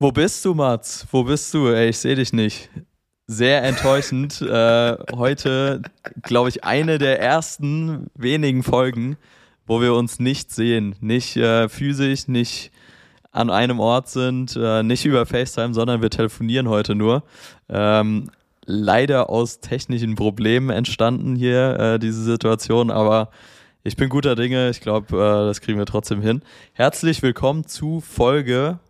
Wo bist du, Mats? Wo bist du? Ey, ich sehe dich nicht. Sehr enttäuschend. äh, heute, glaube ich, eine der ersten wenigen Folgen, wo wir uns nicht sehen. Nicht äh, physisch, nicht an einem Ort sind, äh, nicht über FaceTime, sondern wir telefonieren heute nur. Ähm, leider aus technischen Problemen entstanden hier äh, diese Situation, aber ich bin guter Dinge. Ich glaube, äh, das kriegen wir trotzdem hin. Herzlich willkommen zu Folge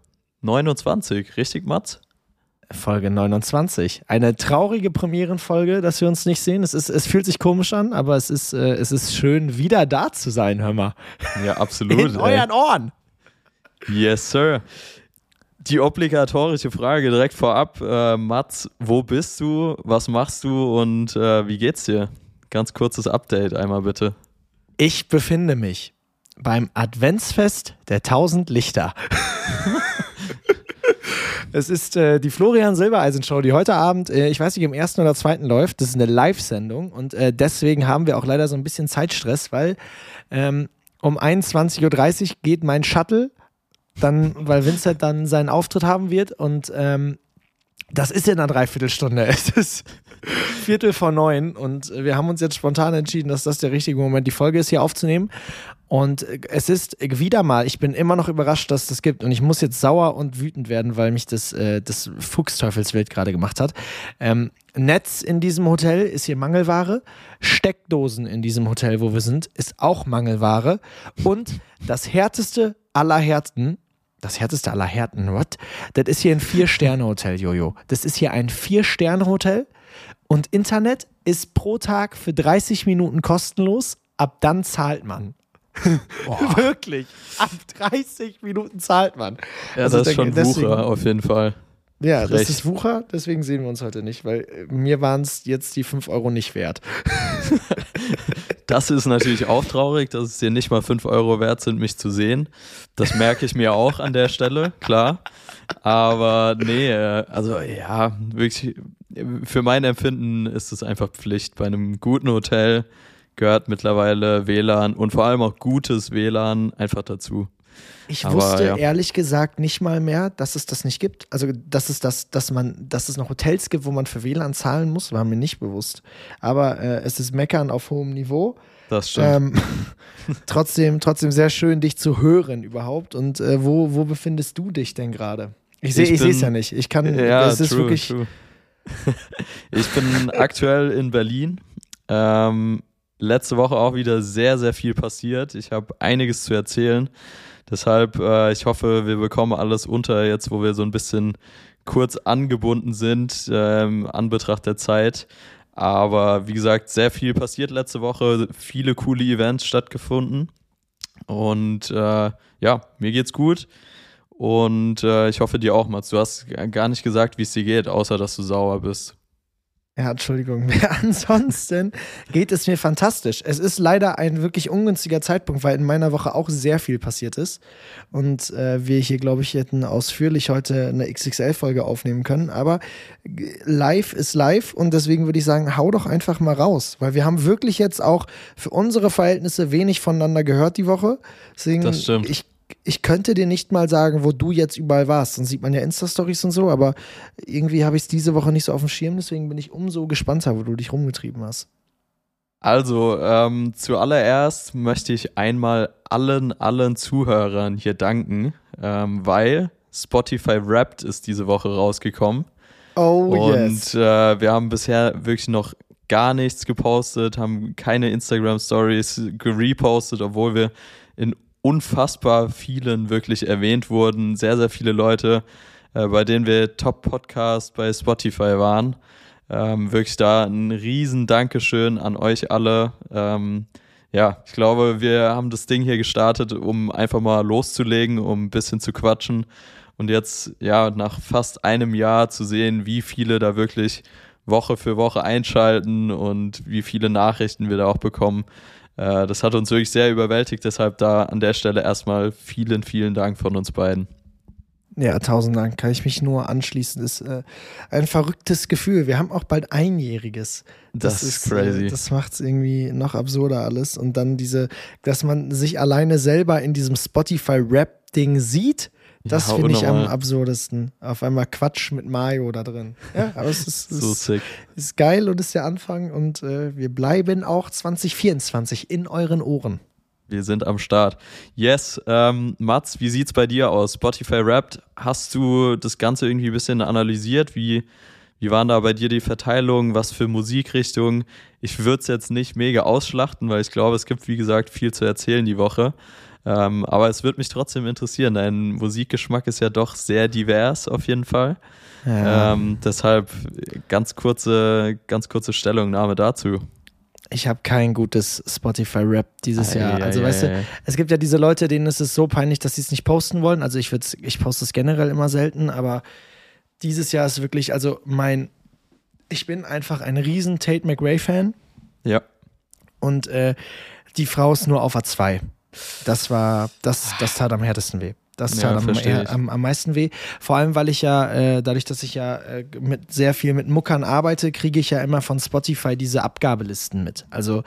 29. Richtig, Mats? Folge 29. Eine traurige Premierenfolge, dass wir uns nicht sehen. Es, ist, es fühlt sich komisch an, aber es ist, äh, es ist schön, wieder da zu sein, hör mal. Ja, absolut. In euren Ohren. Yes, sir. Die obligatorische Frage direkt vorab. Äh, Mats, wo bist du? Was machst du und äh, wie geht's dir? Ganz kurzes Update einmal bitte. Ich befinde mich beim Adventsfest der tausend Lichter. es ist äh, die Florian Silbereisen Show, die heute Abend, äh, ich weiß nicht, im ersten oder zweiten läuft. Das ist eine Live-Sendung und äh, deswegen haben wir auch leider so ein bisschen Zeitstress, weil ähm, um 21.30 Uhr geht mein Shuttle, dann, weil Vincent dann seinen Auftritt haben wird und ähm, das ist in einer Dreiviertelstunde. Es ist Viertel vor neun und wir haben uns jetzt spontan entschieden, dass das der richtige Moment die Folge ist, hier aufzunehmen. Und es ist wieder mal, ich bin immer noch überrascht, dass das gibt. Und ich muss jetzt sauer und wütend werden, weil mich das, äh, das Fuchsteufelswild gerade gemacht hat. Ähm, Netz in diesem Hotel ist hier Mangelware. Steckdosen in diesem Hotel, wo wir sind, ist auch Mangelware. Und das härteste aller Härten das härteste aller Härten, what? Das ist hier ein Vier-Sterne-Hotel, Jojo. Das ist hier ein Vier-Sterne-Hotel und Internet ist pro Tag für 30 Minuten kostenlos. Ab dann zahlt man. Wirklich. Ab 30 Minuten zahlt man. Ja, also das ist schon deswegen, Wucher auf jeden Fall. Ja, Recht. das ist Wucher, deswegen sehen wir uns heute nicht, weil äh, mir waren es jetzt die 5 Euro nicht wert. das ist natürlich auch traurig, dass es dir nicht mal 5 Euro wert sind, mich zu sehen. Das merke ich mir auch an der Stelle, klar. Aber nee, äh, also ja, wirklich, für mein Empfinden ist es einfach Pflicht. Bei einem guten Hotel gehört mittlerweile WLAN und vor allem auch gutes WLAN einfach dazu. Ich Aber, wusste ja. ehrlich gesagt nicht mal mehr, dass es das nicht gibt. Also, dass es das, dass man, dass es noch Hotels gibt, wo man für WLAN zahlen muss, war mir nicht bewusst. Aber äh, es ist Meckern auf hohem Niveau. Das stimmt. Ähm, trotzdem, trotzdem sehr schön, dich zu hören überhaupt. Und äh, wo, wo befindest du dich denn gerade? Ich sehe, es ja nicht. Ich kann, ja, es ist true, wirklich. True. ich bin aktuell in Berlin. Ähm, letzte Woche auch wieder sehr, sehr viel passiert. Ich habe einiges zu erzählen. Deshalb, äh, ich hoffe, wir bekommen alles unter jetzt, wo wir so ein bisschen kurz angebunden sind, ähm, an Betracht der Zeit. Aber wie gesagt, sehr viel passiert letzte Woche, viele coole Events stattgefunden. Und äh, ja, mir geht's gut. Und äh, ich hoffe dir auch, Mats. Du hast gar nicht gesagt, wie es dir geht, außer dass du sauer bist. Ja, Entschuldigung. Ansonsten geht es mir fantastisch. Es ist leider ein wirklich ungünstiger Zeitpunkt, weil in meiner Woche auch sehr viel passiert ist. Und äh, wir hier, glaube ich, hätten ausführlich heute eine XXL-Folge aufnehmen können. Aber live ist live und deswegen würde ich sagen, hau doch einfach mal raus. Weil wir haben wirklich jetzt auch für unsere Verhältnisse wenig voneinander gehört die Woche. Deswegen, das stimmt. ich ich könnte dir nicht mal sagen, wo du jetzt überall warst. Dann sieht man ja Insta-Stories und so, aber irgendwie habe ich es diese Woche nicht so auf dem Schirm, deswegen bin ich umso gespannter, wo du dich rumgetrieben hast. Also, ähm, zuallererst möchte ich einmal allen, allen Zuhörern hier danken, ähm, weil Spotify Wrapped ist diese Woche rausgekommen. Oh, und yes. äh, wir haben bisher wirklich noch gar nichts gepostet, haben keine Instagram Stories gerepostet, obwohl wir in unfassbar vielen wirklich erwähnt wurden. Sehr, sehr viele Leute, äh, bei denen wir Top-Podcast bei Spotify waren. Ähm, wirklich da ein riesen Dankeschön an euch alle. Ähm, ja, ich glaube, wir haben das Ding hier gestartet, um einfach mal loszulegen, um ein bisschen zu quatschen. Und jetzt, ja, nach fast einem Jahr zu sehen, wie viele da wirklich Woche für Woche einschalten und wie viele Nachrichten wir da auch bekommen. Äh, das hat uns wirklich sehr überwältigt. Deshalb da an der Stelle erstmal vielen, vielen Dank von uns beiden. Ja, tausend Dank. Kann ich mich nur anschließen. Ist äh, ein verrücktes Gefühl. Wir haben auch bald Einjähriges. Das, das ist crazy. Äh, das macht es irgendwie noch absurder alles. Und dann diese, dass man sich alleine selber in diesem Spotify-Rap-Ding sieht, Das Ja, finde ich am absurdesten. Auf einmal Quatsch mit Mayo da drin. Ja, aber es ist, So ist, ist geil und ist der Anfang und äh, wir bleiben auch 2024 in euren Ohren. Wir sind am Start. Yes, ähm, Mats, wie sieht's bei dir aus? Spotify Wrapped, hast du das Ganze irgendwie ein bisschen analysiert? Wie, wie waren da bei dir die Verteilungen? Was für Musikrichtungen? Ich würde es jetzt nicht mega ausschlachten, weil ich glaube, es gibt, wie gesagt, viel zu erzählen die Woche. Ähm, aber es würde mich trotzdem interessieren. Dein Musikgeschmack ist ja doch sehr divers auf jeden Fall. Ähm, deshalb ganz kurze, ganz kurze Stellungnahme dazu. ich habe kein gutes Spotify-Rap dieses Jahr. Also, Ei, weißt ei, du, es gibt ja diese Leute, denen ist es so peinlich, dass sie es nicht posten wollen. Also, ich, ich poste es generell immer selten, aber dieses Jahr ist wirklich, also mein, ich bin einfach ein riesen Tate McRae-Fan Ja, und äh, die Frau ist nur auf A2. Das war, das, das tat am härtesten weh. Das Ja, tat am, versteh eher, ich. am, am meisten weh. Vor allem, weil ich ja, äh, dadurch, dass ich ja äh, mit sehr viel mit Muckern arbeite, kriege ich ja immer von Spotify diese Abgabelisten mit. Also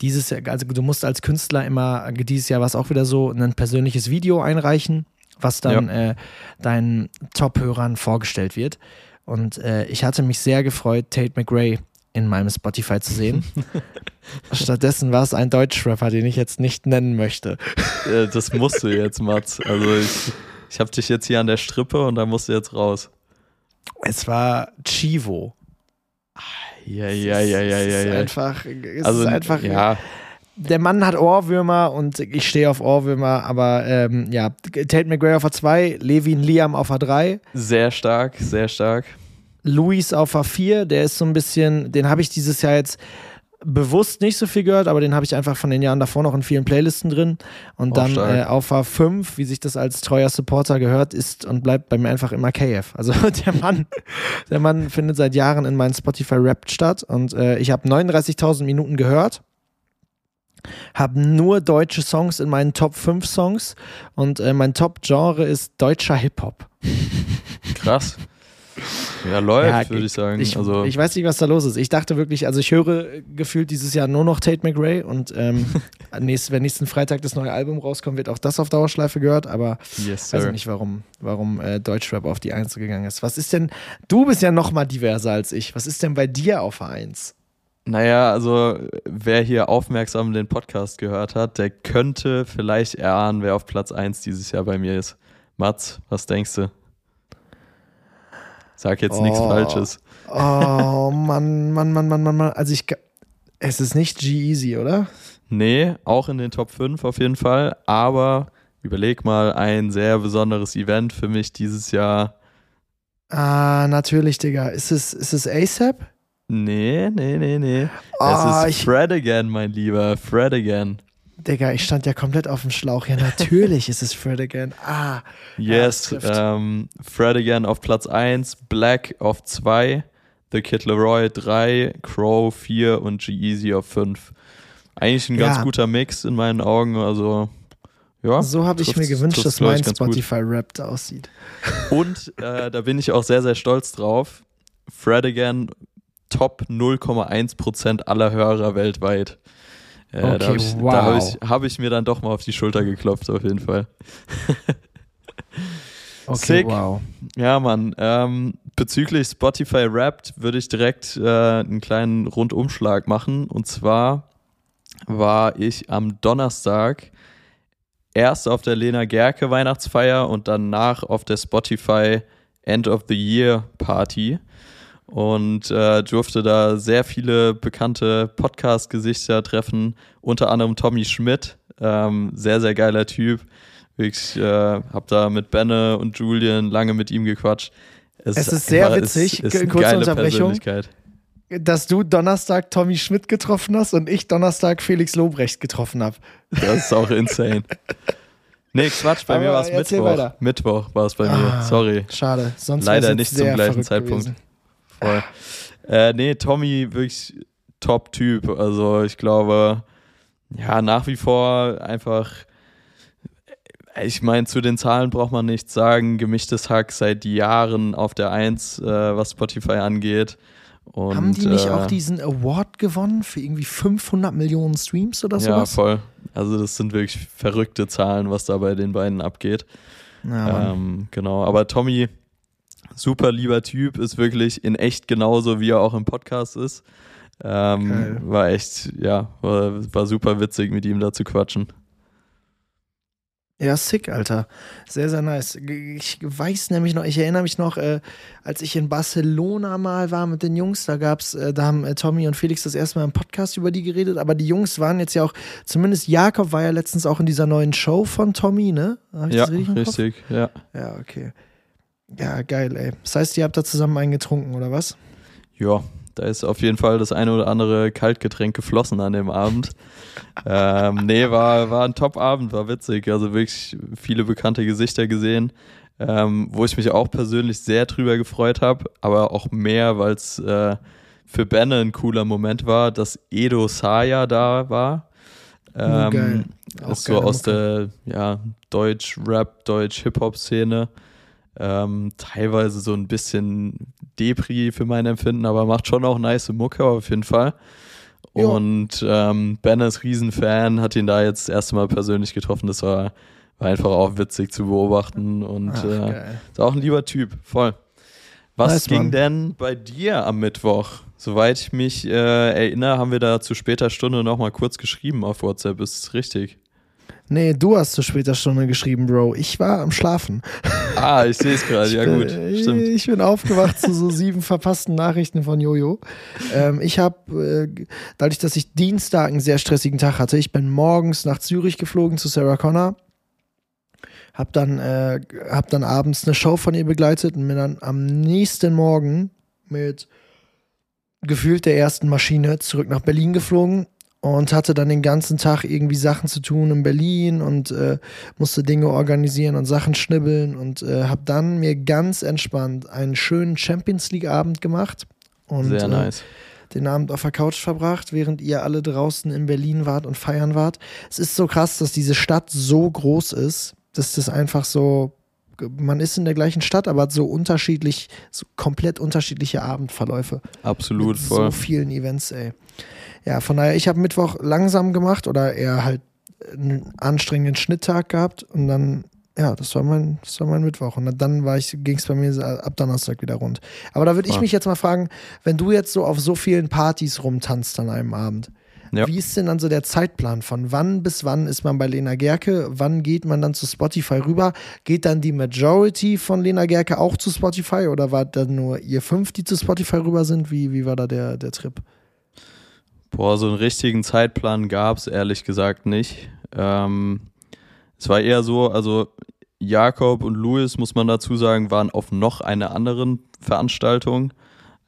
dieses Jahr, also du musst als Künstler immer, dieses Jahr war es auch wieder so, ein persönliches Video einreichen, was dann äh, deinen Top-Hörern vorgestellt wird. Und äh, ich hatte mich sehr gefreut, Tate McRae in meinem Spotify zu sehen. Stattdessen war es ein Deutschrapper, den ich jetzt nicht nennen möchte. Das musst du jetzt, Mats. Also ich, ich habe dich jetzt hier an der Strippe und da musst du jetzt raus. Es war Chivo. Ja, ja, ja, ja, Es ja, ist ja. einfach, es Also ist einfach ja, der Mann hat Ohrwürmer und ich stehe auf Ohrwürmer, aber ähm, ja, Tate McRae auf A2, Levin Liam auf A3, sehr stark, sehr stark. Luis auf A4, der ist so ein bisschen, den habe ich dieses Jahr jetzt bewusst nicht so viel gehört, aber den habe ich einfach von den Jahren davor noch in vielen Playlisten drin. Und Auch dann äh, auf A5, wie sich das als treuer Supporter gehört, ist und bleibt bei mir einfach immer KF. Also der Mann, der Mann findet seit Jahren in meinen Spotify Rap statt und äh, ich habe 39.000 Minuten gehört. Habe nur deutsche Songs in meinen Top 5 Songs und äh, mein Top-Genre ist deutscher Hip-Hop. Krass. Ja, läuft, Ja, würde ich sagen. Ich, also, ich weiß nicht, was da los ist. Ich dachte wirklich, also ich höre gefühlt dieses Jahr nur noch Tate McRae und ähm, nächst, wenn nächsten Freitag das neue Album rauskommt, wird auch das auf Dauerschleife gehört, aber yes, weiß nicht, warum, warum äh, Deutschrap auf die Eins gegangen ist. Was ist denn, du bist ja noch mal diverser als ich. Was ist denn bei dir auf Eins? Naja, also wer hier aufmerksam den Podcast gehört hat, der könnte vielleicht erahnen, wer auf Platz 1 dieses Jahr bei mir ist. Mats, was denkst du? Sag jetzt nichts Oh. Falsches. Oh Mann, Mann, Mann, Mann, Mann, Mann. Also ich, es ist nicht G-Easy, oder? Nee, auch in den Top 5 auf jeden Fall. Aber überleg mal, ein sehr besonderes Event für mich dieses Jahr. Ah, natürlich, Digga. Ist es, ist es ASAP? Nee, nee, nee, nee. Ah, es ist ich- Fred again, mein Lieber. Fred again. Digga, ich stand ja komplett auf dem Schlauch. Ja, natürlich ist es Fred again. Ah, Yes, ähm, Fred again auf Platz 1, Black auf 2, The Kid Leroy 3, Crow 4 und G-Eazy auf 5. Eigentlich ein ganz Ja. guter Mix in meinen Augen. Also, ja. so habe ich mir gewünscht, dass mein. Spotify-Rap aussieht. Und äh, da bin ich auch sehr, sehr stolz drauf. Fred again, Top 0,1% aller Hörer weltweit. Äh, da Okay, habe ich, wow. da hab ich, hab ich mir dann doch mal auf die Schulter geklopft, auf jeden Fall. Okay, Sick. wow. Ja, Mann. Ähm, bezüglich Spotify Wrapped würde ich direkt äh, einen kleinen Rundumschlag machen. Und zwar war ich am Donnerstag erst auf der Lena Gerke Weihnachtsfeier und danach auf der Spotify End of the Year Party und äh, durfte da sehr viele bekannte Podcast-Gesichter treffen, unter anderem Tommy Schmidt, ähm, sehr, sehr geiler Typ. Ich äh, habe da mit Benne und Julian lange mit ihm gequatscht. Es ist sehr einfach- witzig. Ist, ist Kurze Unterbrechung. Dass du Donnerstag Tommy Schmidt getroffen hast und ich Donnerstag Felix Lobrecht getroffen habe. Das ist auch insane. Nee, Quatsch, bei Aber mir war es Mittwoch. Mittwoch war es bei mir. Ah. Sorry. Schade. Sonst Leider nicht zum gleichen Zeitpunkt. gewesen. Voll. Äh, nee, Tommy wirklich Top-Typ. Also ich glaube, ja, nach wie vor einfach, ich meine, zu den Zahlen braucht man nichts sagen. Gemischtes Hack seit Jahren auf der Eins, äh, was Spotify angeht. Und, Haben die nicht äh, auch diesen Award gewonnen für irgendwie 500 Millionen Streams oder Ja, sowas? voll. Also das sind wirklich verrückte Zahlen, was da bei den beiden abgeht. Ja, ähm, genau, aber Tommy, super lieber Typ, ist wirklich in echt genauso, wie er auch im Podcast ist. Ähm, war echt, ja, war, war super witzig, mit ihm da zu quatschen. Ja, sick, Alter. Sehr, sehr nice. Ich weiß nämlich noch, ich erinnere mich noch, äh, als ich in Barcelona mal war mit den Jungs, da gab's, äh, da haben äh, Tommy und Felix das erste Mal im Podcast über die geredet, aber die Jungs waren jetzt ja auch, zumindest Jakob war ja letztens auch in dieser neuen Show von Tommy, ne? ja, richtig, richtig, ja. Ja, okay. Ja, geil, ey. Das heißt, ihr habt da zusammen einen getrunken, oder was? Ja, da ist auf jeden Fall das eine oder andere Kaltgetränk geflossen an dem Abend. ähm, nee, war, war ein Top-Abend, war witzig. Also wirklich viele bekannte Gesichter gesehen, ähm, wo ich mich auch persönlich sehr drüber gefreut habe, aber auch mehr, weil es äh, für Benne ein cooler Moment war, dass Edo Saya da war. Oh, ähm, geil. ist so aus der ja, Deutsch-Rap, Deutsch-Hip-Hop-Szene. Ähm, teilweise so ein bisschen Depri für mein Empfinden, aber macht schon auch nice Mucke auf jeden Fall. Jo. Und ähm, Ben ist Riesenfan, hat ihn da jetzt das erste Mal persönlich getroffen. Das war, war einfach auch witzig zu beobachten und Ach, äh, ist auch ein lieber Typ, voll. Was nice, ging Mann. denn bei dir am Mittwoch? Soweit ich mich äh, erinnere, haben wir da zu später Stunde nochmal kurz geschrieben auf WhatsApp. Ist es richtig? Nee, du hast zu später Stunde geschrieben, Bro. Ich war am Schlafen. Ah, ich sehe es gerade. Ja, gut. Stimmt. Ich bin aufgewacht zu so sieben verpassten Nachrichten von Jojo. Ähm, ich habe, äh, dadurch, dass ich Dienstag einen sehr stressigen Tag hatte, ich bin morgens nach Zürich geflogen zu Sarah Connor. Hab dann, äh, hab dann abends eine Show von ihr begleitet und bin dann am nächsten Morgen mit gefühlt der ersten Maschine zurück nach Berlin geflogen und hatte dann den ganzen Tag irgendwie Sachen zu tun in Berlin und äh, musste Dinge organisieren und Sachen schnibbeln und äh, habe dann mir ganz entspannt einen schönen Champions League Abend gemacht und Sehr äh, nice. äh, den Abend auf der Couch verbracht, während ihr alle draußen in Berlin wart und feiern wart. Es ist so krass, dass diese Stadt so groß ist, dass das einfach so man ist in der gleichen Stadt, aber hat so unterschiedlich, so komplett unterschiedliche Abendverläufe. Absolut, mit voll. So vielen Events, ey. Ja, von daher, ich habe Mittwoch langsam gemacht oder eher halt einen anstrengenden Schnitttag gehabt und dann, ja, das war mein, das war mein Mittwoch. Und dann ging es bei mir ab Donnerstag wieder rund. Aber da würde ich mich jetzt mal fragen, wenn du jetzt so auf so vielen Partys rumtanzt an einem Abend, ja. Wie ist denn dann so der Zeitplan? Von wann bis wann ist man bei Lena Gerke? Wann geht man dann zu Spotify rüber? Geht dann die Majority von Lena Gerke auch zu Spotify oder war dann nur ihr fünf, die zu Spotify rüber sind? Wie, wie war da der, der Trip? Boah, so einen richtigen Zeitplan gab es ehrlich gesagt nicht. Ähm, es war eher so, also Jakob und Louis, muss man dazu sagen, waren auf noch einer anderen Veranstaltung,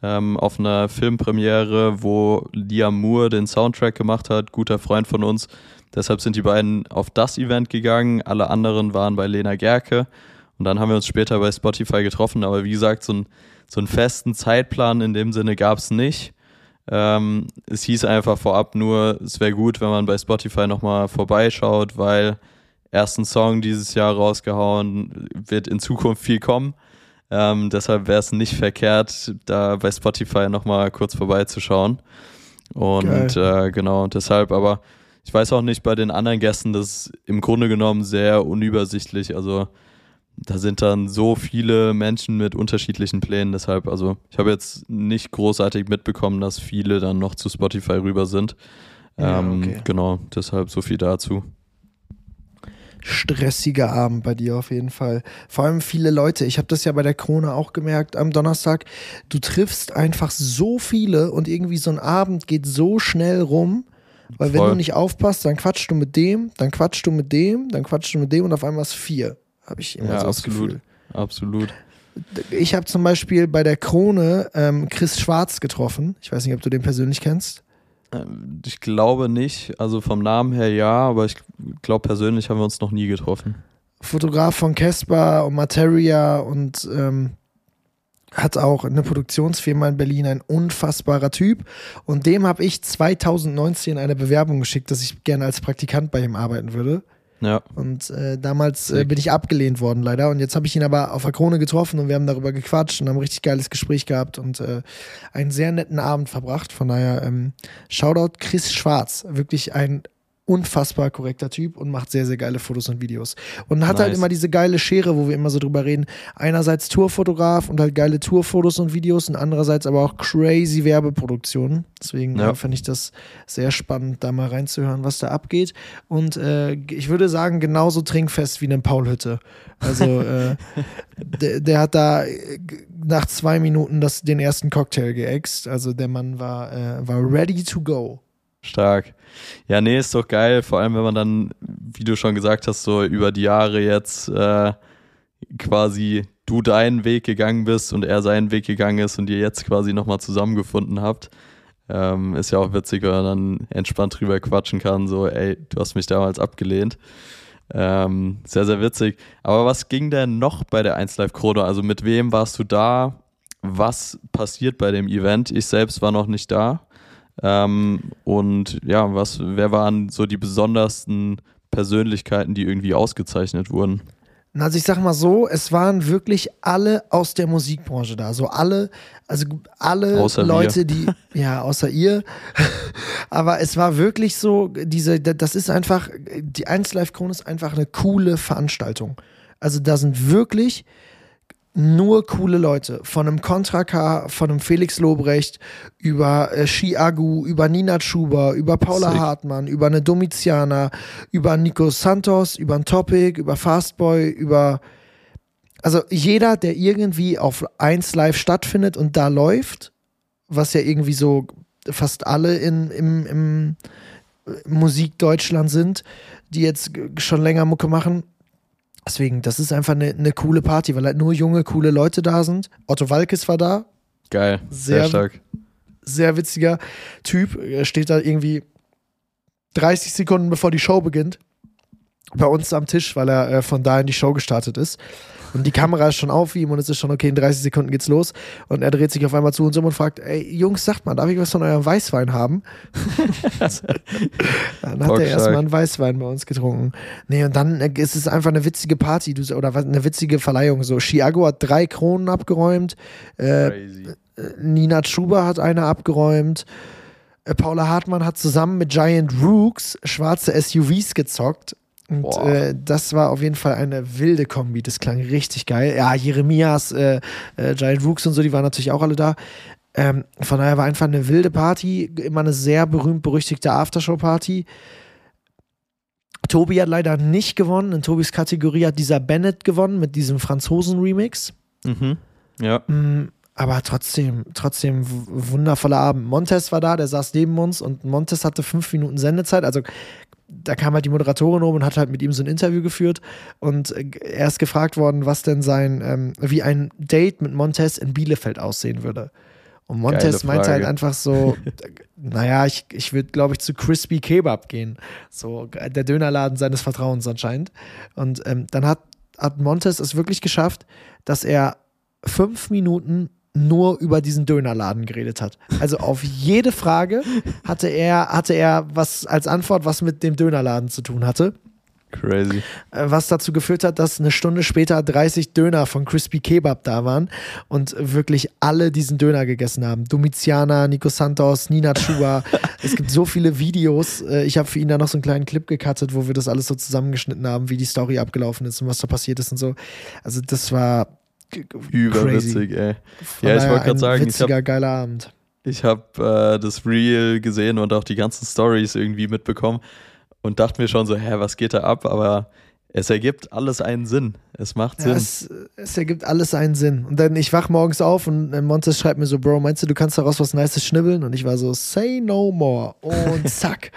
ähm, auf einer Filmpremiere, wo Liam Moore den Soundtrack gemacht hat, guter Freund von uns. Deshalb sind die beiden auf das Event gegangen, alle anderen waren bei Lena Gerke. Und dann haben wir uns später bei Spotify getroffen, aber wie gesagt, so, ein, so einen festen Zeitplan in dem Sinne gab es nicht. Ähm, es hieß einfach vorab nur, es wäre gut, wenn man bei Spotify nochmal vorbeischaut, weil ersten Song dieses Jahr rausgehauen, wird in Zukunft viel kommen. Ähm, deshalb wäre es nicht verkehrt, da bei Spotify nochmal kurz vorbeizuschauen. Und äh, genau, deshalb, aber ich weiß auch nicht bei den anderen Gästen, das ist im Grunde genommen sehr unübersichtlich. Also da sind dann so viele Menschen mit unterschiedlichen Plänen. Deshalb, also ich habe jetzt nicht großartig mitbekommen, dass viele dann noch zu Spotify rüber sind. Ja, ähm, okay. Genau, deshalb so viel dazu. Stressiger Abend bei dir auf jeden Fall. Vor allem viele Leute. Ich habe das ja bei der Krone auch gemerkt am Donnerstag. Du triffst einfach so viele und irgendwie so ein Abend geht so schnell rum. Weil Voll. wenn du nicht aufpasst, dann quatschst du mit dem, dann quatschst du mit dem, dann quatschst du mit dem und auf einmal ist vier habe ich immer ja, so das absolut, Gefühl. Absolut. Ich habe zum Beispiel bei der Krone ähm, Chris Schwarz getroffen. Ich weiß nicht, ob du den persönlich kennst. Ähm, ich glaube nicht. Also vom Namen her ja, aber ich glaube persönlich haben wir uns noch nie getroffen. Fotograf von Casper und Materia und ähm, hat auch eine Produktionsfirma in Berlin, ein unfassbarer Typ. Und dem habe ich 2019 eine Bewerbung geschickt, dass ich gerne als Praktikant bei ihm arbeiten würde. Ja. Und äh, damals äh, bin ich abgelehnt worden, leider. Und jetzt habe ich ihn aber auf der Krone getroffen und wir haben darüber gequatscht und haben ein richtig geiles Gespräch gehabt und äh, einen sehr netten Abend verbracht. Von daher, ähm, Shoutout Chris Schwarz. Wirklich ein unfassbar korrekter Typ und macht sehr, sehr geile Fotos und Videos. Und hat halt Nice. halt immer diese geile Schere, wo wir immer so drüber reden. Einerseits Tourfotograf und halt geile Tourfotos und Videos und andererseits aber auch crazy Werbeproduktionen. Deswegen Ja. fand ich das sehr spannend, da mal reinzuhören, was da abgeht. Und äh, ich würde sagen, genauso trinkfest wie eine Paulhütte. Also äh, der, der hat da äh, nach zwei Minuten das, den ersten Cocktail geäxt. Also der Mann war, äh, war ready to go. Stark. Ja, nee, ist doch geil, vor allem wenn man dann, wie du schon gesagt hast, so über die Jahre jetzt äh, quasi du deinen Weg gegangen bist und er seinen Weg gegangen ist und ihr jetzt quasi nochmal zusammengefunden habt. Ähm, ist ja auch witzig, wenn man dann entspannt drüber quatschen kann, so, ey, du hast mich damals abgelehnt. Ähm, sehr, sehr witzig. Aber was ging denn noch bei der 1 Live Chrono? Also mit wem warst du da? Was passiert bei dem Event? Ich selbst war noch nicht da. Ähm, und ja, was, wer waren so die besondersten Persönlichkeiten, die irgendwie ausgezeichnet wurden? Also ich sag mal so, es waren wirklich alle aus der Musikbranche da. So alle, also alle Außer wir. Leute, die, ja, außer ihr. Aber es war wirklich so, diese, das ist einfach, die 1 Live Krone ist einfach eine coole Veranstaltung. Also da sind wirklich nur coole Leute. Von einem Contra K, von einem Felix Lobrecht, über äh, Shi Agu, über Nina Schuber, über Paula Sick. Hartmann, über eine Domiziana, über Nico Santos, über ein Topic, über Fastboy, über. Also jeder, der irgendwie auf 1 Live stattfindet und da läuft, was ja irgendwie so fast alle in, im, im Musik Deutschland sind, die jetzt schon länger Mucke machen. Deswegen, das ist einfach eine, eine coole Party, weil halt nur junge, coole Leute da sind. Otto Walkes war da, Geil, sehr, Sehr- stark. sehr witziger Typ. Er steht da irgendwie 30 Sekunden bevor die Show beginnt. Bei uns am Tisch, weil er äh, von da in die Show gestartet ist. Und die Kamera ist schon auf ihm und es ist schon okay, in 30 Sekunden geht's los. Und er dreht sich auf einmal zu uns um und fragt: Ey, Jungs, sagt mal, darf ich was von eurem Weißwein haben? dann hat er erstmal einen Weißwein bei uns getrunken. Nee, und dann äh, ist es einfach eine witzige Party du, oder eine witzige Verleihung. So, Chiago hat drei Kronen abgeräumt. Äh, Crazy. Nina Schuber hat eine abgeräumt. Äh, Paula Hartmann hat zusammen mit Giant Rooks schwarze SUVs gezockt. Und äh, das war auf jeden Fall eine wilde Kombi. Das klang richtig geil. Ja, Jeremias, äh, äh, Giant Rooks und so, die waren natürlich auch alle da. Ähm, von daher war einfach eine wilde Party. Immer eine sehr berühmt-berüchtigte Aftershow-Party. Tobi hat leider nicht gewonnen. In Tobis Kategorie hat dieser Bennett gewonnen mit diesem Franzosen-Remix. Mhm. Ja, Mm, Aber trotzdem, trotzdem wundervoller Abend. Montes war da, der saß neben uns und Montes hatte fünf Minuten Sendezeit. Also da kam halt die Moderatorin um und hat halt mit ihm so ein Interview geführt und äh, er ist gefragt worden, was denn sein, ähm, wie ein Date mit Montes in Bielefeld aussehen würde. Und Montes meinte halt einfach so, naja, ich, ich würde, glaube ich, zu Crispy Kebab gehen. So der Dönerladen seines Vertrauens anscheinend. Und ähm, dann hat, hat Montes es wirklich geschafft, dass er fünf Minuten nur über diesen Dönerladen geredet hat. Also auf jede Frage hatte er, hatte er was als Antwort, was mit dem Dönerladen zu tun hatte. crazy. Äh, Was dazu geführt hat, dass eine Stunde später 30 Döner von Crispy Kebab da waren und wirklich alle diesen Döner gegessen haben. Domiziana, Nico Santos, Nina Chuba. es gibt so viele Videos. Äh, Ich habe für ihn da noch so einen kleinen Clip gecuttet, wo wir das alles so zusammengeschnitten haben, wie die Story abgelaufen ist und was da passiert ist und so. Also das war Überwitzig, ey. von Ja, ich wollte gerade sagen, ich witziger, geiler Abend. Ich habe äh, das Reel gesehen und auch die ganzen Stories irgendwie mitbekommen und dachte mir schon so, hä, was geht da ab? Aber es ergibt alles einen Sinn. Es macht Ja, Sinn. es, es ergibt alles einen Sinn. Und dann, ich wach morgens auf und äh, Montes schreibt mir so, Bro, meinst du, du kannst daraus was Nices schnibbeln? Und ich war so, say no more. Und zack.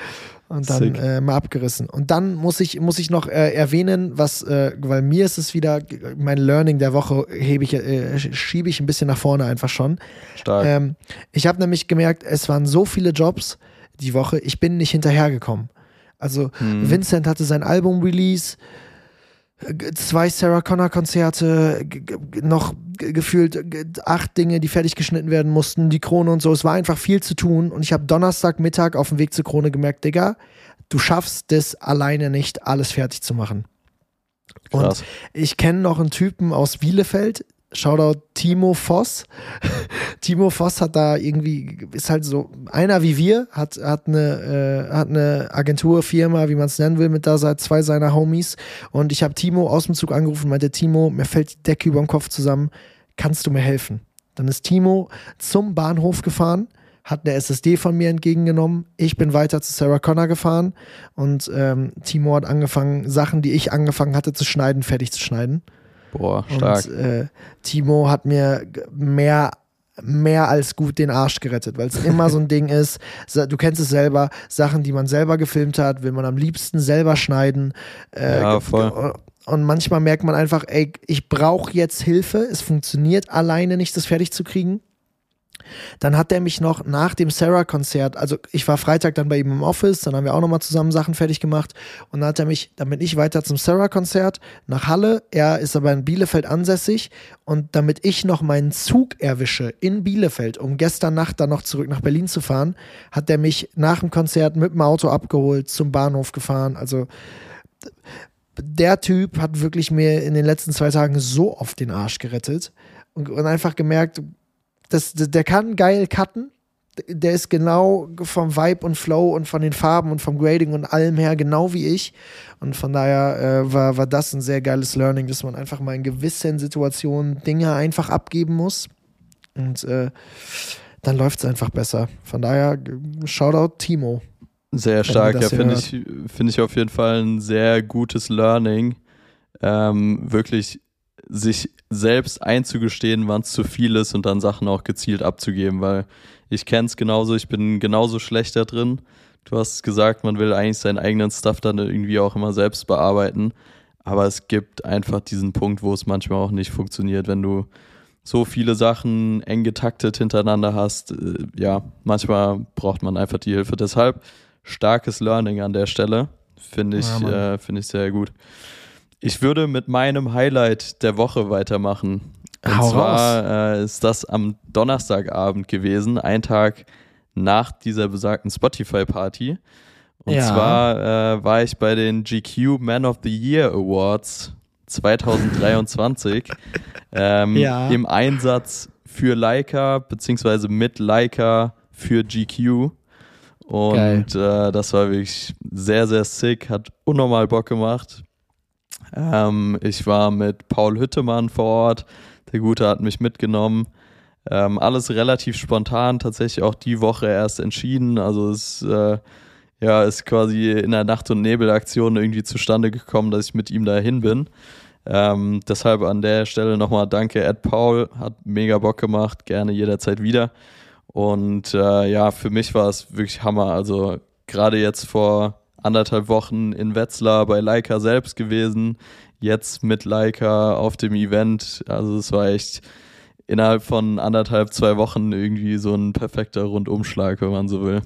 Und dann äh, mal abgerissen. Und dann muss ich, muss ich noch äh, erwähnen, was, äh, weil mir ist es wieder, mein Learning der Woche hebe ich, äh, schiebe ich ein bisschen nach vorne einfach schon. Stark. Ähm, ich habe nämlich gemerkt, es waren so viele Jobs die Woche, ich bin nicht hinterhergekommen. Also Hm. Vincent hatte sein Album-Release, zwei Sarah Connor-Konzerte, g- g- noch gefühlt acht Dinge, die fertig geschnitten werden mussten, die Krone und so. Es war einfach viel zu tun und ich habe Donnerstagmittag auf dem Weg zur Krone gemerkt, Digga, du schaffst das alleine nicht, alles fertig zu machen. Und Krass. ich kenne noch einen Typen aus Bielefeld, Shoutout Timo Voss. Timo Voss hat da irgendwie, ist halt so einer wie wir, hat, hat, eine, äh, hat eine Agenturfirma, wie man es nennen will, mit da seit zwei seiner Homies. Und ich habe Timo aus dem Zug angerufen und meinte, Timo, mir fällt die Decke über den Kopf zusammen, kannst du mir helfen? Dann ist Timo zum Bahnhof gefahren hat eine SSD von mir entgegengenommen. Ich bin weiter zu Sarah Connor gefahren und ähm, Timo hat angefangen, Sachen, die ich angefangen hatte zu schneiden, fertig zu schneiden. Boah, stark. Und äh, Timo hat mir mehr mehr als gut den Arsch gerettet, weil es immer so ein Ding ist, du kennst es selber, Sachen, die man selber gefilmt hat, will man am liebsten selber schneiden. Äh, ja, voll. Und manchmal merkt man einfach, ey, ich brauche jetzt Hilfe, es funktioniert alleine nicht, das fertig zu kriegen. Dann hat er mich noch nach dem Sarah-Konzert, also ich war Freitag dann bei ihm im Office, dann haben wir auch nochmal zusammen Sachen fertig gemacht und dann hat er mich, bin ich weiter zum Sarah-Konzert nach Halle. Er ist aber in Bielefeld ansässig und damit ich noch meinen Zug erwische in Bielefeld, um gestern Nacht dann noch zurück nach Berlin zu fahren, hat er mich nach dem Konzert mit dem Auto abgeholt, zum Bahnhof gefahren. Also der Typ hat wirklich mir in den letzten zwei Tagen so oft den Arsch gerettet und, und einfach gemerkt, das, der kann geil cutten. Der ist genau vom Vibe und Flow und von den Farben und vom Grading und allem her genau wie ich. Und von daher äh, war, war das ein sehr geiles Learning, dass man einfach mal in gewissen Situationen Dinge einfach abgeben muss. Und äh, dann läuft es einfach besser. Von daher, Shoutout Timo. Sehr stark, ja, finde ich, find ich auf jeden Fall ein sehr gutes Learning. Ähm, wirklich sich selbst einzugestehen, wann es zu viel ist und dann Sachen auch gezielt abzugeben, weil ich kenne es genauso, ich bin genauso schlecht da drin. Du hast gesagt, man will eigentlich seinen eigenen Stuff dann irgendwie auch immer selbst bearbeiten, aber es gibt einfach diesen Punkt, wo es manchmal auch nicht funktioniert, wenn du so viele Sachen eng getaktet hintereinander hast. Äh, ja, manchmal braucht man einfach die Hilfe. Deshalb starkes Learning an der Stelle, finde ich, ja, äh, finde ich sehr gut. Ich würde mit meinem Highlight der Woche weitermachen. Und Hau zwar äh, ist das am Donnerstagabend gewesen, ein Tag nach dieser besagten Spotify-Party. Und ja. zwar äh, war ich bei den GQ Man of the Year Awards 2023 ähm, ja. im Einsatz für Leica, beziehungsweise mit Leica für GQ. Und äh, das war wirklich sehr, sehr sick, hat unnormal Bock gemacht. Ähm, ich war mit Paul Hüttemann vor Ort. Der Gute hat mich mitgenommen. Ähm, alles relativ spontan, tatsächlich auch die Woche erst entschieden. Also es äh, ja, ist quasi in der Nacht- und Nebelaktion irgendwie zustande gekommen, dass ich mit ihm dahin bin. Ähm, deshalb an der Stelle nochmal danke, Ed Paul, hat mega Bock gemacht, gerne jederzeit wieder. Und äh, ja, für mich war es wirklich Hammer. Also gerade jetzt vor anderthalb Wochen in Wetzlar bei Leica selbst gewesen, jetzt mit Leica auf dem Event. Also es war echt innerhalb von anderthalb, zwei Wochen irgendwie so ein perfekter Rundumschlag, wenn man so will.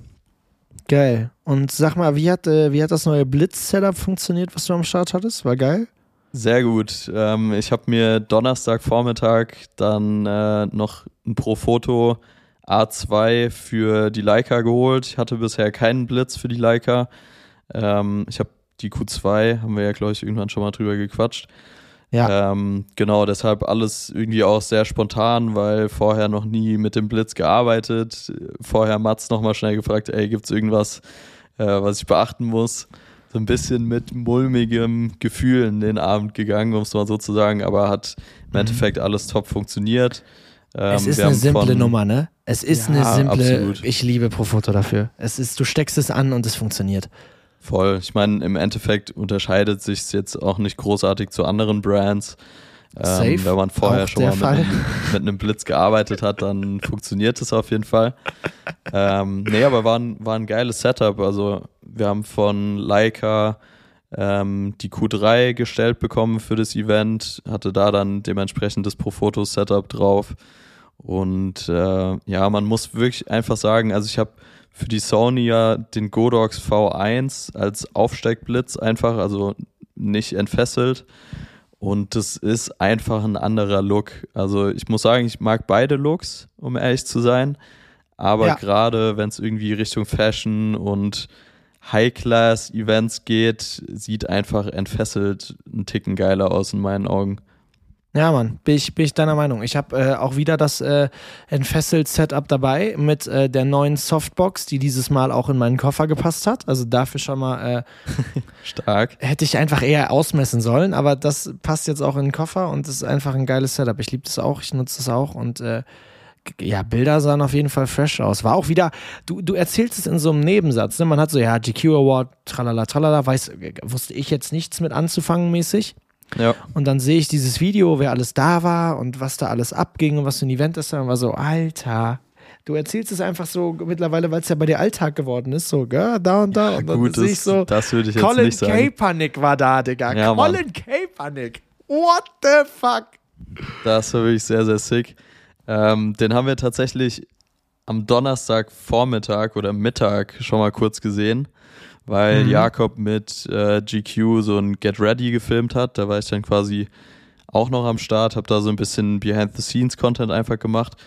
Geil. Und sag mal, wie hat, äh, wie hat das neue Blitz-Setup funktioniert, was du am Start hattest? War geil? Sehr gut. Ähm, ich habe mir Donnerstagvormittag dann äh, noch ein Pro-Foto A2 für die Leica geholt. Ich hatte bisher keinen Blitz für die Leica. Ähm, ich habe die Q2, haben wir ja, glaube ich, irgendwann schon mal drüber gequatscht. Ja. Ähm, genau, deshalb alles irgendwie auch sehr spontan, weil vorher noch nie mit dem Blitz gearbeitet. Vorher Mats nochmal schnell gefragt, ey, gibt es irgendwas, äh, was ich beachten muss? So ein bisschen mit mulmigem Gefühl in den Abend gegangen, um es mal so zu sagen, aber hat im mhm. Endeffekt alles top funktioniert. Ähm, es ist eine simple von, Nummer, ne? Es ist ja, eine simple, absolut. ich liebe Profoto dafür. Es ist, du steckst es an und es funktioniert. Voll. Ich meine, im Endeffekt unterscheidet sich es jetzt auch nicht großartig zu anderen Brands. Ähm, wenn man vorher schon mal mit einem, mit einem, Blitz gearbeitet hat, dann funktioniert es auf jeden Fall. Ähm, nee, aber war ein, war ein geiles Setup. Also wir haben von Leica ähm, die Q3 gestellt bekommen für das Event, hatte da dann dementsprechend das Profoto-Setup drauf. Und äh, ja, man muss wirklich einfach sagen, also ich habe für die Sony ja den Godox V1 als Aufsteigblitz einfach, also nicht entfesselt. Und das ist einfach ein anderer Look. Also ich muss sagen, ich mag beide Looks, um ehrlich zu sein. Aber ja. gerade wenn es irgendwie Richtung Fashion und High-Class-Events geht, sieht einfach entfesselt ein Ticken geiler aus in meinen Augen. Ja, Mann, bin ich, bin ich deiner Meinung. Ich habe äh, auch wieder das äh, Entfesselt-Setup dabei mit äh, der neuen Softbox, die dieses Mal auch in meinen Koffer gepasst hat. Also dafür schon mal äh, stark. Hätte ich einfach eher ausmessen sollen, aber das passt jetzt auch in den Koffer und ist einfach ein geiles Setup. Ich liebe das auch, ich nutze das auch und äh, ja, Bilder sahen auf jeden Fall fresh aus. War auch wieder, du, du erzählst es in so einem Nebensatz. Ne? Man hat so, ja, GQ Award, tralala, tralala, weiß, wusste ich jetzt nichts mit anzufangen mäßig. Ja. Und dann sehe ich dieses Video, wer alles da war und was da alles abging und was für ein Event ist. Und war so, Alter, du erzählst es einfach so mittlerweile, weil es ja bei dir Alltag geworden ist, so, gell, da und da. Ja, und dann gut, sehe ich so, das würde ich jetzt Colin nicht sagen. Kaepernick war da, Digga. Ja, Colin Kaepernick. What the fuck? Das war wirklich sehr, sehr sick. Ähm, den haben wir tatsächlich am Donnerstag Vormittag oder Mittag schon mal kurz gesehen weil mhm. Jakob mit äh, GQ so ein Get Ready gefilmt hat. Da war ich dann quasi auch noch am Start, habe da so ein bisschen Behind-the-Scenes-Content einfach gemacht.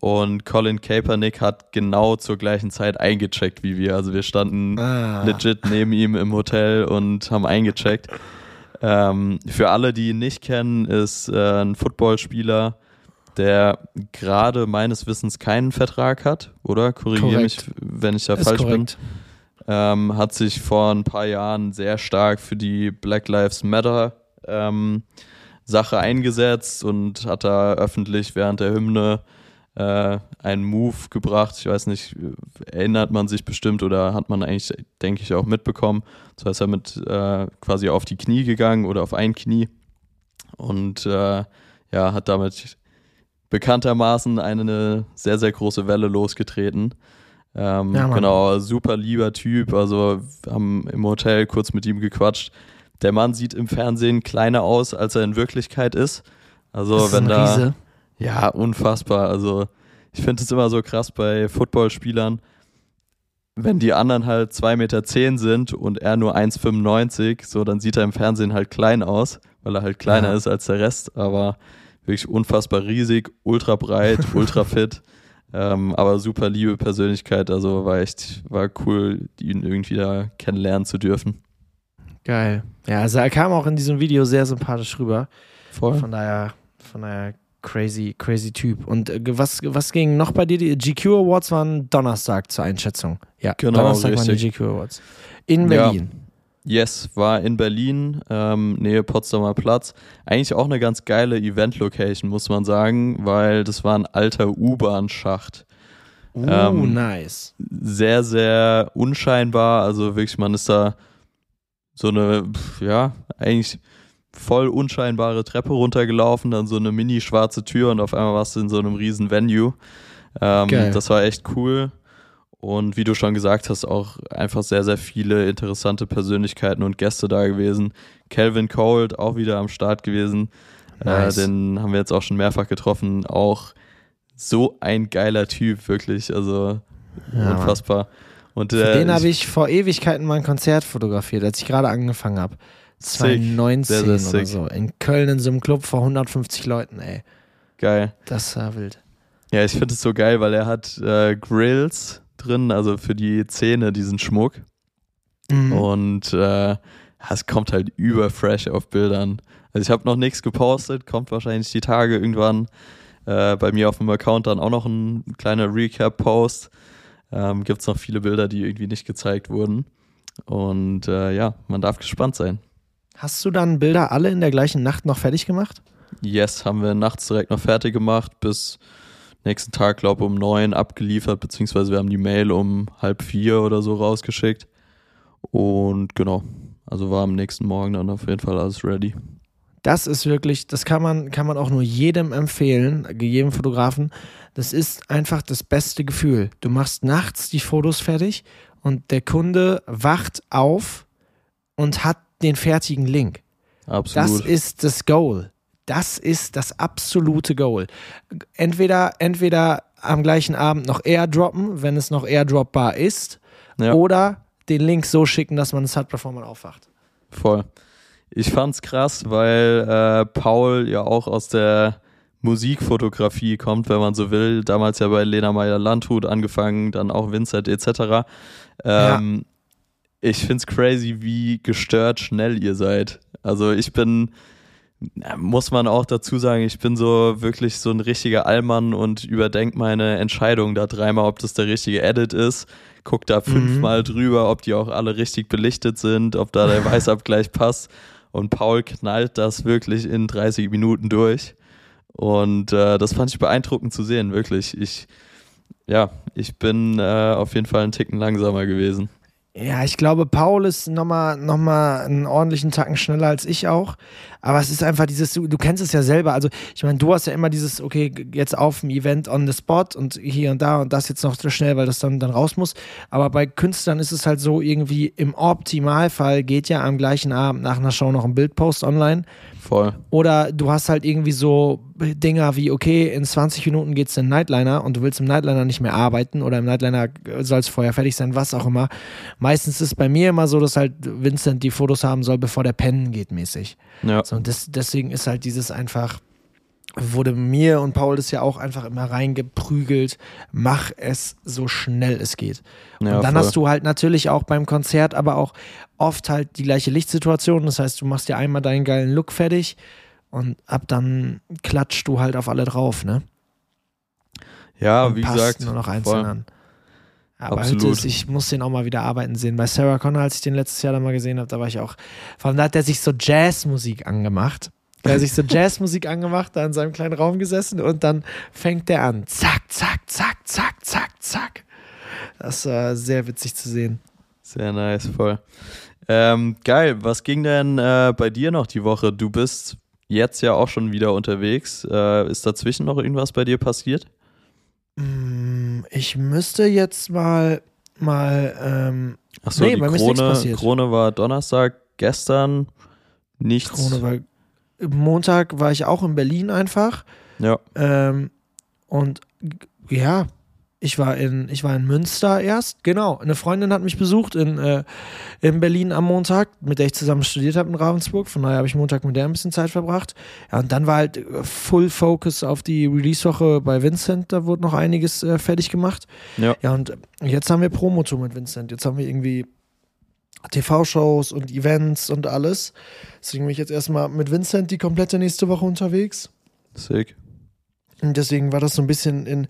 Und Colin Kaepernick hat genau zur gleichen Zeit eingecheckt wie wir. Also wir standen ah. legit neben ihm im Hotel und haben eingecheckt. Ähm, für alle, die ihn nicht kennen, ist äh, ein Footballspieler, der gerade meines Wissens keinen Vertrag hat, oder? Korrigiere mich, wenn ich da ist falsch korrekt. bin ähm, hat sich vor ein paar Jahren sehr stark für die Black Lives Matter ähm, Sache eingesetzt und hat da öffentlich während der Hymne äh, einen Move gebracht. Ich weiß nicht, erinnert man sich bestimmt oder hat man eigentlich, denke ich, auch mitbekommen. Das heißt, er mit äh, quasi auf die Knie gegangen oder auf ein Knie und äh, ja, hat damit bekanntermaßen eine sehr, sehr große Welle losgetreten. Ähm, ja, genau, super lieber Typ. Also haben im Hotel kurz mit ihm gequatscht. Der Mann sieht im Fernsehen kleiner aus, als er in Wirklichkeit ist. Also das wenn da Riese. ja unfassbar. Also ich finde es immer so krass bei Footballspielern, wenn die anderen halt 2,10 Meter zehn sind und er nur 1,95, so dann sieht er im Fernsehen halt klein aus, weil er halt kleiner ja. ist als der Rest, aber wirklich unfassbar riesig, ultra breit, ultra fit. Ähm, aber super liebe Persönlichkeit, also war echt, war cool, ihn irgendwie da kennenlernen zu dürfen. Geil. Ja, also er kam auch in diesem Video sehr sympathisch rüber. Voll. Von daher, von daher crazy, crazy Typ. Und äh, was, was ging noch bei dir? Die GQ Awards waren Donnerstag zur Einschätzung. Ja, genau, Donnerstag richtig. waren die GQ Awards. In Berlin. Ja. Yes, war in Berlin, ähm, Nähe Potsdamer Platz. Eigentlich auch eine ganz geile Event-Location, muss man sagen, weil das war ein alter U-Bahn-Schacht. Uh, ähm, nice. Sehr, sehr unscheinbar. Also wirklich, man ist da so eine, ja, eigentlich voll unscheinbare Treppe runtergelaufen, dann so eine mini schwarze Tür und auf einmal warst du in so einem riesen Venue. Ähm, das war echt cool. Und wie du schon gesagt hast, auch einfach sehr, sehr viele interessante Persönlichkeiten und Gäste da gewesen. Calvin Cold auch wieder am Start gewesen. Äh, nice. Äh, den haben wir jetzt auch schon mehrfach getroffen. Auch so ein geiler Typ, wirklich. Also ja, unfassbar. Und, Für äh, den habe ich vor Ewigkeiten mal ein Konzert fotografiert, als ich gerade angefangen habe. 2019 sehr, sehr oder so. In Köln in so einem Club vor 150 Leuten, ey. Geil. Das war wild. Ja, ich finde es so geil, weil er hat äh, Grills drin, also für die Zähne diesen Schmuck. Mhm. Und äh, es kommt halt überfresh auf Bildern. Also ich habe noch nichts gepostet, kommt wahrscheinlich die Tage irgendwann äh, bei mir auf dem Account dann auch noch ein kleiner Recap-Post. Ähm, Gibt es noch viele Bilder, die irgendwie nicht gezeigt wurden. Und äh, ja, man darf gespannt sein. Hast du dann Bilder alle in der gleichen Nacht noch fertig gemacht? Yes, haben wir nachts direkt noch fertig gemacht bis nächsten Tag, glaube ich, um neun abgeliefert, beziehungsweise wir haben die Mail um halb vier oder so rausgeschickt. Und genau, also war am nächsten Morgen dann auf jeden Fall alles ready. Das ist wirklich, das kann man, kann man auch nur jedem empfehlen, jedem Fotografen. Das ist einfach das beste Gefühl. Du machst nachts die Fotos fertig und der Kunde wacht auf und hat den fertigen Link. Absolut. Das ist das Goal. Das ist das absolute Goal. Entweder, entweder am gleichen Abend noch airdroppen, wenn es noch airdropbar ist, ja. oder den Link so schicken, dass man es hat, bevor man aufwacht. Voll. Ich fand's krass, weil äh, Paul ja auch aus der Musikfotografie kommt, wenn man so will. Damals ja bei Lena Meyer Landhut angefangen, dann auch Vincent etc. Ähm, ja. Ich find's crazy, wie gestört schnell ihr seid. Also ich bin muss man auch dazu sagen, ich bin so wirklich so ein richtiger Allmann und überdenke meine Entscheidung da dreimal, ob das der richtige Edit ist. Guck da fünfmal mhm. drüber, ob die auch alle richtig belichtet sind, ob da der Weißabgleich passt. Und Paul knallt das wirklich in 30 Minuten durch. Und äh, das fand ich beeindruckend zu sehen, wirklich. Ich, ja, ich bin äh, auf jeden Fall einen Ticken langsamer gewesen. Ja, ich glaube, Paul ist nochmal noch mal einen ordentlichen Tacken schneller als ich auch. Aber es ist einfach dieses, du, du kennst es ja selber. Also, ich meine, du hast ja immer dieses, okay, jetzt auf dem Event on the spot und hier und da und das jetzt noch schnell, weil das dann, dann raus muss. Aber bei Künstlern ist es halt so, irgendwie im Optimalfall geht ja am gleichen Abend nach einer Show noch ein Bildpost online. Voll. Oder du hast halt irgendwie so Dinger wie, okay, in 20 Minuten geht es in den Nightliner und du willst im Nightliner nicht mehr arbeiten oder im Nightliner soll es vorher fertig sein, was auch immer. Meistens ist es bei mir immer so, dass halt Vincent die Fotos haben soll, bevor der pennen geht, mäßig. Ja. So, und das, deswegen ist halt dieses einfach, wurde mir und Paul das ja auch einfach immer reingeprügelt, mach es so schnell es geht. Ja, und dann voll. hast du halt natürlich auch beim Konzert, aber auch oft halt die gleiche Lichtsituation. Das heißt, du machst dir einmal deinen geilen Look fertig und ab dann klatscht du halt auf alle drauf, ne? Ja, und wie gesagt, nur noch einzeln an. Aber Absolut. Ist, ich muss den auch mal wieder arbeiten sehen. Bei Sarah Connor, als ich den letztes Jahr dann mal gesehen habe, da war ich auch. Vor allem da hat er sich so Jazzmusik angemacht. Er hat sich so Jazzmusik angemacht, da in seinem kleinen Raum gesessen und dann fängt der an. Zack, zack, zack, zack, zack, zack. Das war sehr witzig zu sehen. Sehr nice, voll. Ähm, geil, was ging denn äh, bei dir noch die Woche? Du bist jetzt ja auch schon wieder unterwegs. Äh, ist dazwischen noch irgendwas bei dir passiert? Mm, ich müsste jetzt mal mal ähm, Achso, nee, die Krone, Krone war Donnerstag, gestern nichts. Krone war Montag war ich auch in Berlin einfach. Ja. Ähm, und ja, ich war in, ich war in Münster erst, genau. Eine Freundin hat mich besucht in, äh, in Berlin am Montag, mit der ich zusammen studiert habe in Ravensburg. Von daher habe ich Montag mit der ein bisschen Zeit verbracht. Ja, und dann war halt äh, Full Focus auf die Release-Woche bei Vincent. Da wurde noch einiges äh, fertig gemacht. Ja. ja, und jetzt haben wir Promotour mit Vincent. Jetzt haben wir irgendwie TV-Shows und Events und alles. Deswegen bin ich jetzt erstmal mit Vincent die komplette nächste Woche unterwegs. Sick. Und deswegen war das so ein bisschen in,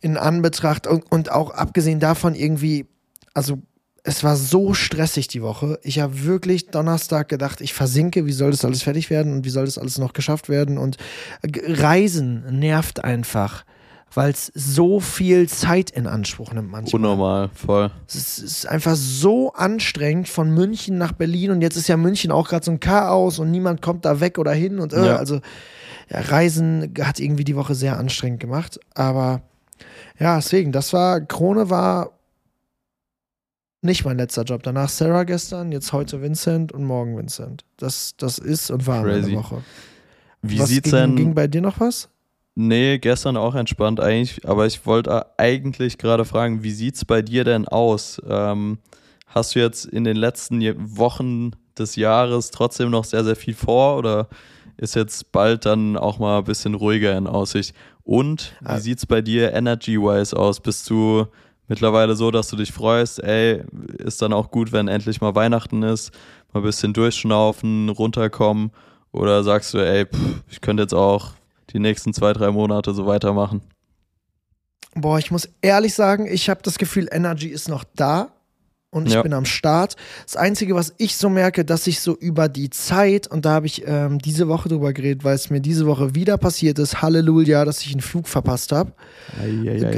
in Anbetracht und, und auch abgesehen davon irgendwie, also es war so stressig die Woche. Ich habe wirklich Donnerstag gedacht, ich versinke, wie soll das alles fertig werden und wie soll das alles noch geschafft werden? Und Reisen nervt einfach, weil es so viel Zeit in Anspruch nimmt manchmal. Unnormal, voll. Es ist einfach so anstrengend von München nach Berlin und jetzt ist ja München auch gerade so ein Chaos und niemand kommt da weg oder hin und äh, ja. also ja, Reisen hat irgendwie die Woche sehr anstrengend gemacht, aber ja, deswegen, das war, Krone war nicht mein letzter Job. Danach Sarah gestern, jetzt heute Vincent und morgen Vincent. Das, das ist und war Crazy. eine Woche. Wie was sieht's ging, denn? Ging bei dir noch was? Nee, gestern auch entspannt eigentlich, aber ich wollte eigentlich gerade fragen, wie sieht's bei dir denn aus? Ähm, hast du jetzt in den letzten Wochen des Jahres trotzdem noch sehr, sehr viel vor oder ist jetzt bald dann auch mal ein bisschen ruhiger in Aussicht? Und wie ah. sieht es bei dir energy-wise aus? Bist du mittlerweile so, dass du dich freust, ey, ist dann auch gut, wenn endlich mal Weihnachten ist, mal ein bisschen durchschnaufen, runterkommen? Oder sagst du, ey, pff, ich könnte jetzt auch die nächsten zwei, drei Monate so weitermachen? Boah, ich muss ehrlich sagen, ich habe das Gefühl, Energy ist noch da und ich ja. bin am Start. Das Einzige, was ich so merke, dass ich so über die Zeit, und da habe ich ähm, diese Woche drüber geredet, weil es mir diese Woche wieder passiert ist, Halleluja, dass ich einen Flug verpasst habe.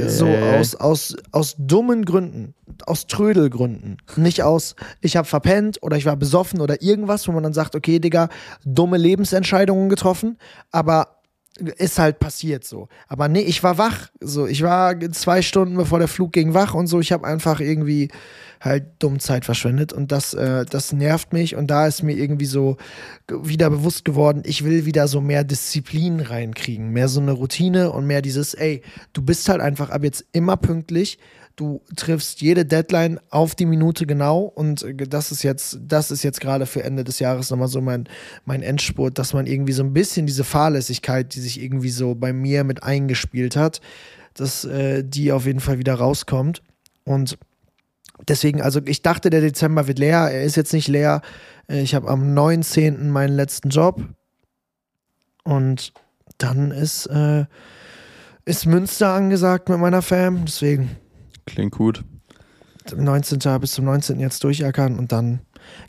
So aus, aus, aus dummen Gründen, aus Trödelgründen. Nicht aus, ich habe verpennt oder ich war besoffen oder irgendwas, wo man dann sagt, okay, Digga, dumme Lebensentscheidungen getroffen, aber ist halt passiert so. Aber nee, ich war wach. So, ich war zwei Stunden bevor der Flug ging wach und so. Ich habe einfach irgendwie halt dumm Zeit verschwendet und das, äh, das nervt mich und da ist mir irgendwie so wieder bewusst geworden, ich will wieder so mehr Disziplin reinkriegen, mehr so eine Routine und mehr dieses, ey, du bist halt einfach ab jetzt immer pünktlich, du triffst jede Deadline auf die Minute genau und das ist jetzt, das ist jetzt gerade für Ende des Jahres nochmal so mein, mein Endspurt, dass man irgendwie so ein bisschen diese Fahrlässigkeit, die sich irgendwie so bei mir mit eingespielt hat, dass äh, die auf jeden Fall wieder rauskommt und Deswegen, also ich dachte, der Dezember wird leer. Er ist jetzt nicht leer. Äh, ich habe am 19. meinen letzten Job. Und dann ist, äh, ist Münster angesagt mit meiner Fam. Deswegen. Klingt gut. 19. bis zum 19. jetzt durchackern und dann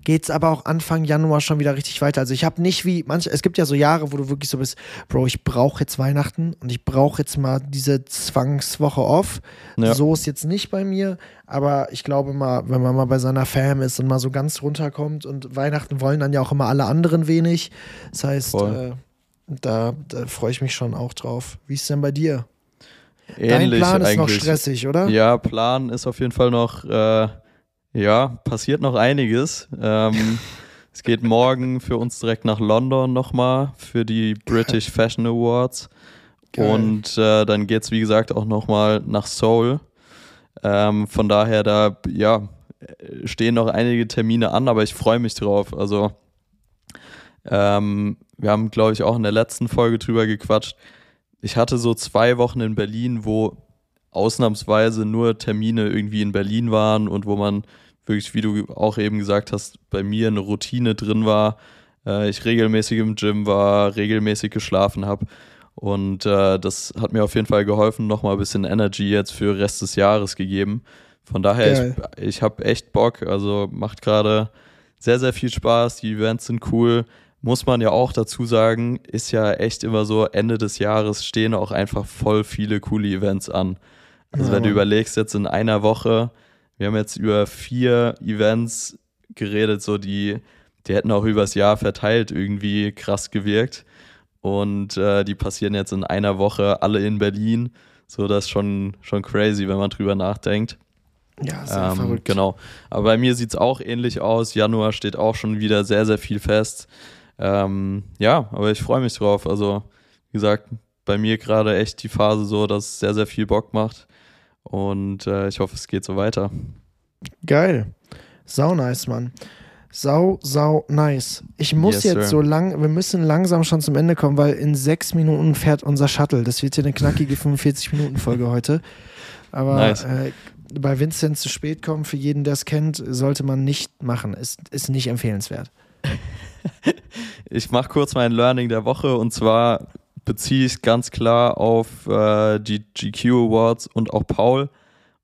geht es aber auch Anfang Januar schon wieder richtig weiter. Also ich habe nicht wie manche, es gibt ja so Jahre, wo du wirklich so bist, Bro, ich brauche jetzt Weihnachten und ich brauche jetzt mal diese Zwangswoche off. Ja. So ist jetzt nicht bei mir, aber ich glaube mal, wenn man mal bei seiner Fam ist und mal so ganz runterkommt und Weihnachten wollen dann ja auch immer alle anderen wenig. Das heißt, äh, da, da freue ich mich schon auch drauf. Wie ist denn bei dir? Ähnlich Dein Plan ist eigentlich. noch stressig, oder? Ja, Plan ist auf jeden Fall noch, äh, ja, passiert noch einiges. Ähm, es geht morgen für uns direkt nach London nochmal für die British Fashion Awards. Geil. Und äh, dann geht es, wie gesagt, auch nochmal nach Seoul. Ähm, von daher, da, ja, stehen noch einige Termine an, aber ich freue mich drauf. Also, ähm, wir haben, glaube ich, auch in der letzten Folge drüber gequatscht ich hatte so zwei Wochen in Berlin, wo ausnahmsweise nur Termine irgendwie in Berlin waren und wo man wirklich, wie du auch eben gesagt hast, bei mir eine Routine drin war. Äh, ich regelmäßig im Gym war, regelmäßig geschlafen habe. Und äh, das hat mir auf jeden Fall geholfen, nochmal ein bisschen Energy jetzt für den Rest des Jahres gegeben. Von daher, Geil. ich, ich habe echt Bock. Also macht gerade sehr, sehr viel Spaß. Die Events sind cool muss man ja auch dazu sagen, ist ja echt immer so, Ende des Jahres stehen auch einfach voll viele coole Events an. Also ja, wenn du überlegst, jetzt in einer Woche, wir haben jetzt über vier Events geredet, so die, die hätten auch übers Jahr verteilt irgendwie krass gewirkt. Und äh, die passieren jetzt in einer Woche alle in Berlin. So, das ist schon, schon crazy, wenn man drüber nachdenkt. Ja, sehr ähm, verrückt. Genau. Aber bei mir sieht es auch ähnlich aus. Januar steht auch schon wieder sehr, sehr viel fest. Ähm, ja, aber ich freue mich drauf. Also, wie gesagt, bei mir gerade echt die Phase so, dass es sehr, sehr viel Bock macht. Und äh, ich hoffe, es geht so weiter. Geil. Sau nice, Mann. Sau, sau nice. Ich muss yes, jetzt sir. so lang, wir müssen langsam schon zum Ende kommen, weil in sechs Minuten fährt unser Shuttle. Das wird hier eine knackige 45-Minuten-Folge heute. Aber nice. äh, bei Vincent zu spät kommen, für jeden, der es kennt, sollte man nicht machen. Ist, ist nicht empfehlenswert. ich mache kurz mein Learning der Woche und zwar beziehe ich ganz klar auf äh, die GQ Awards und auch Paul.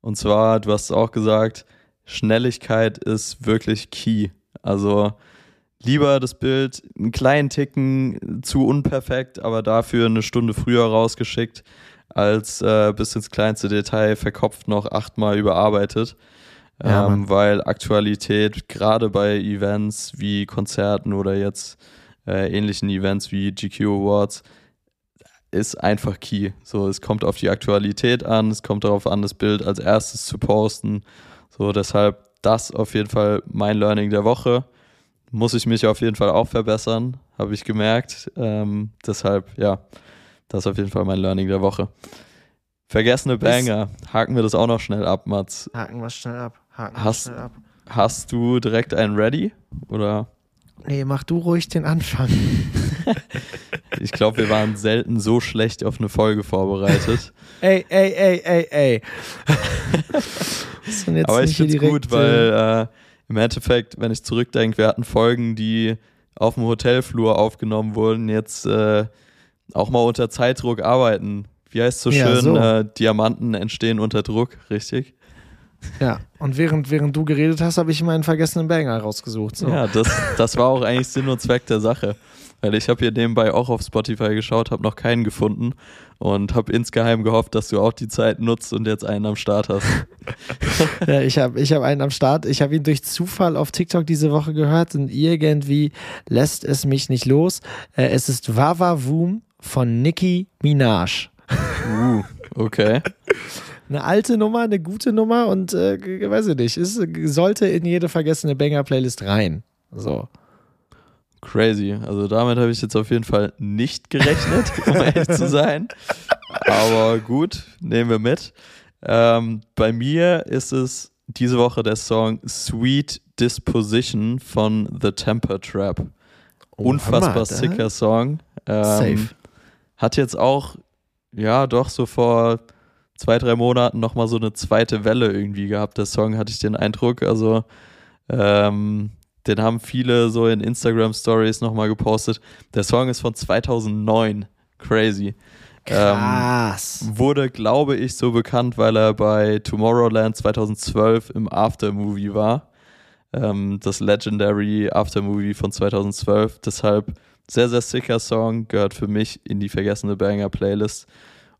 Und zwar, du hast auch gesagt, Schnelligkeit ist wirklich key. Also lieber das Bild einen kleinen Ticken zu unperfekt, aber dafür eine Stunde früher rausgeschickt, als äh, bis ins kleinste Detail verkopft noch achtmal überarbeitet. Ja, ähm, weil Aktualität gerade bei Events wie Konzerten oder jetzt äh, ähnlichen Events wie GQ Awards ist einfach key. So, es kommt auf die Aktualität an, es kommt darauf an, das Bild als erstes zu posten. So, deshalb das auf jeden Fall mein Learning der Woche. Muss ich mich auf jeden Fall auch verbessern, habe ich gemerkt. Ähm, deshalb, ja, das ist auf jeden Fall mein Learning der Woche. Vergessene Banger. Haken wir das auch noch schnell ab, Mats. Haken wir schnell ab. Haken hast, schnell ab. Hast du direkt einen ready? Oder? Nee, mach du ruhig den Anfang. ich glaube, wir waren selten so schlecht auf eine Folge vorbereitet. ey, ey, ey, ey, ey. Aber ich finde es gut, weil äh, im Endeffekt, wenn ich zurückdenke, wir hatten Folgen, die auf dem Hotelflur aufgenommen wurden, jetzt äh, auch mal unter Zeitdruck arbeiten. Wie heißt es so ja, schön? So. Äh, Diamanten entstehen unter Druck, richtig? Ja, und während, während du geredet hast, habe ich meinen vergessenen Banger rausgesucht. So. Ja, das, das war auch eigentlich Sinn und Zweck der Sache. Weil ich habe hier nebenbei auch auf Spotify geschaut, habe noch keinen gefunden und habe insgeheim gehofft, dass du auch die Zeit nutzt und jetzt einen am Start hast. ja, ich habe ich hab einen am Start. Ich habe ihn durch Zufall auf TikTok diese Woche gehört und irgendwie lässt es mich nicht los. Äh, es ist Wawa Woom von Nicki Minaj. Uh, okay eine alte Nummer, eine gute Nummer und äh, weiß ich nicht, es sollte in jede vergessene Banger-Playlist rein. So. Crazy. Also damit habe ich jetzt auf jeden Fall nicht gerechnet, um ehrlich zu sein. Aber gut, nehmen wir mit. Ähm, bei mir ist es diese Woche der Song Sweet Disposition von The Temper Trap. Oh, Unfassbar Hammer, sicker Song. Ähm, Safe. Hat jetzt auch, ja, doch so vor zwei, drei Monaten nochmal so eine zweite Welle irgendwie gehabt, der Song, hatte ich den Eindruck. Also ähm, den haben viele so in Instagram Stories nochmal gepostet. Der Song ist von 2009. Crazy. Krass. Ähm, wurde, glaube ich, so bekannt, weil er bei Tomorrowland 2012 im Aftermovie war. Ähm, das Legendary Aftermovie von 2012. Deshalb sehr, sehr sicker Song, gehört für mich in die vergessene Banger Playlist.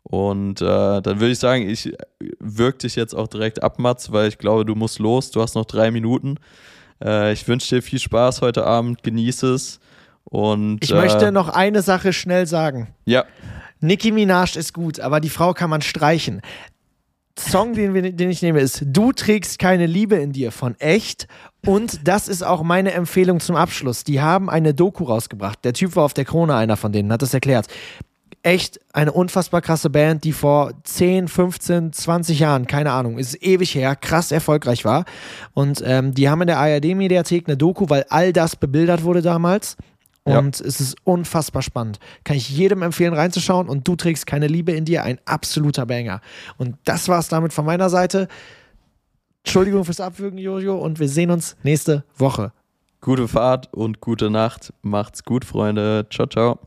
Und äh, dann würde ich sagen, ich wirke dich jetzt auch direkt ab, Mats, weil ich glaube, du musst los. Du hast noch drei Minuten. Äh, ich wünsche dir viel Spaß heute Abend, genieße es. Und, ich äh, möchte noch eine Sache schnell sagen. Ja. Nicki Minaj ist gut, aber die Frau kann man streichen. Song, den, wir, den ich nehme, ist Du trägst keine Liebe in dir von echt. Und das ist auch meine Empfehlung zum Abschluss. Die haben eine Doku rausgebracht. Der Typ war auf der Krone, einer von denen, hat das erklärt. Echt eine unfassbar krasse Band, die vor 10, 15, 20 Jahren, keine Ahnung, ist ewig her, krass erfolgreich war. Und ähm, die haben in der ARD-Mediathek eine Doku, weil all das bebildert wurde damals. Und ja. es ist unfassbar spannend. Kann ich jedem empfehlen, reinzuschauen. Und du trägst keine Liebe in dir, ein absoluter Banger. Und das war es damit von meiner Seite. Entschuldigung fürs Abwürgen, Jojo. Und wir sehen uns nächste Woche. Gute Fahrt und gute Nacht. Macht's gut, Freunde. Ciao, ciao.